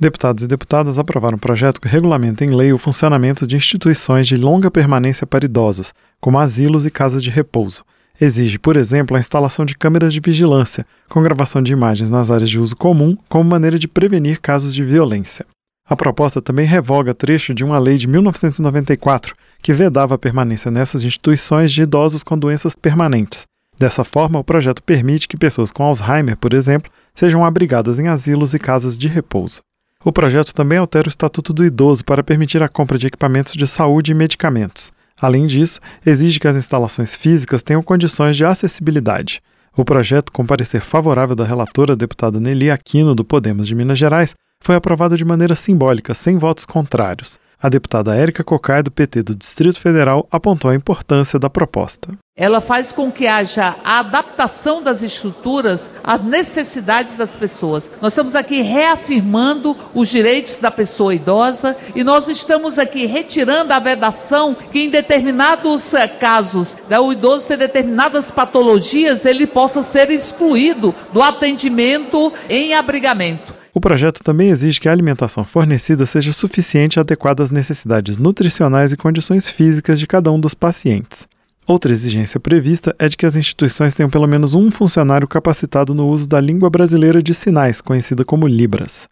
Deputados e deputadas aprovaram um projeto que regulamenta em lei o funcionamento de instituições de longa permanência para idosos, como asilos e casas de repouso. Exige, por exemplo, a instalação de câmeras de vigilância, com gravação de imagens nas áreas de uso comum, como maneira de prevenir casos de violência. A proposta também revoga trecho de uma lei de 1994 que vedava a permanência nessas instituições de idosos com doenças permanentes. Dessa forma, o projeto permite que pessoas com Alzheimer, por exemplo, sejam abrigadas em asilos e casas de repouso. O projeto também altera o Estatuto do Idoso para permitir a compra de equipamentos de saúde e medicamentos. Além disso, exige que as instalações físicas tenham condições de acessibilidade. O projeto, com parecer favorável da relatora deputada Nelly Aquino, do Podemos de Minas Gerais, foi aprovado de maneira simbólica, sem votos contrários. A deputada Érica Cocai, do PT do Distrito Federal, apontou a importância da proposta. Ela faz com que haja a adaptação das estruturas às necessidades das pessoas. Nós estamos aqui reafirmando os direitos da pessoa idosa e nós estamos aqui retirando a vedação que em determinados eh, casos, né, o idoso ter determinadas patologias, ele possa ser excluído do atendimento em abrigamento. O projeto também exige que a alimentação fornecida seja suficiente e adequada às necessidades nutricionais e condições físicas de cada um dos pacientes. Outra exigência prevista é de que as instituições tenham pelo menos um funcionário capacitado no uso da língua brasileira de sinais, conhecida como Libras.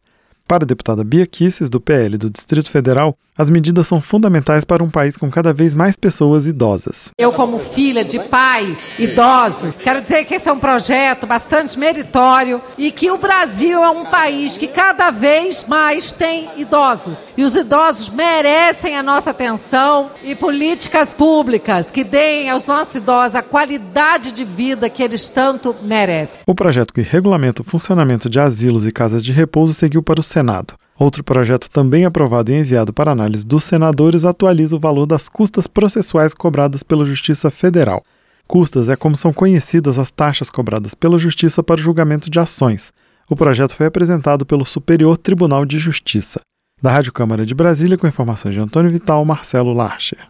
Para a deputada Bia Kisses, do PL do Distrito Federal, as medidas são fundamentais para um país com cada vez mais pessoas idosas. Eu, como filha de pais idosos, quero dizer que esse é um projeto bastante meritório e que o Brasil é um país que cada vez mais tem idosos. E os idosos merecem a nossa atenção e políticas públicas que deem aos nossos idosos a qualidade de vida que eles tanto merecem. O projeto que regulamenta o funcionamento de asilos e casas de repouso seguiu para o Senado. Outro projeto também aprovado e enviado para análise dos senadores atualiza o valor das custas processuais cobradas pela Justiça Federal. Custas é como são conhecidas as taxas cobradas pela Justiça para o julgamento de ações. O projeto foi apresentado pelo Superior Tribunal de Justiça. Da Rádio Câmara de Brasília, com informações de Antônio Vital, Marcelo Larcher.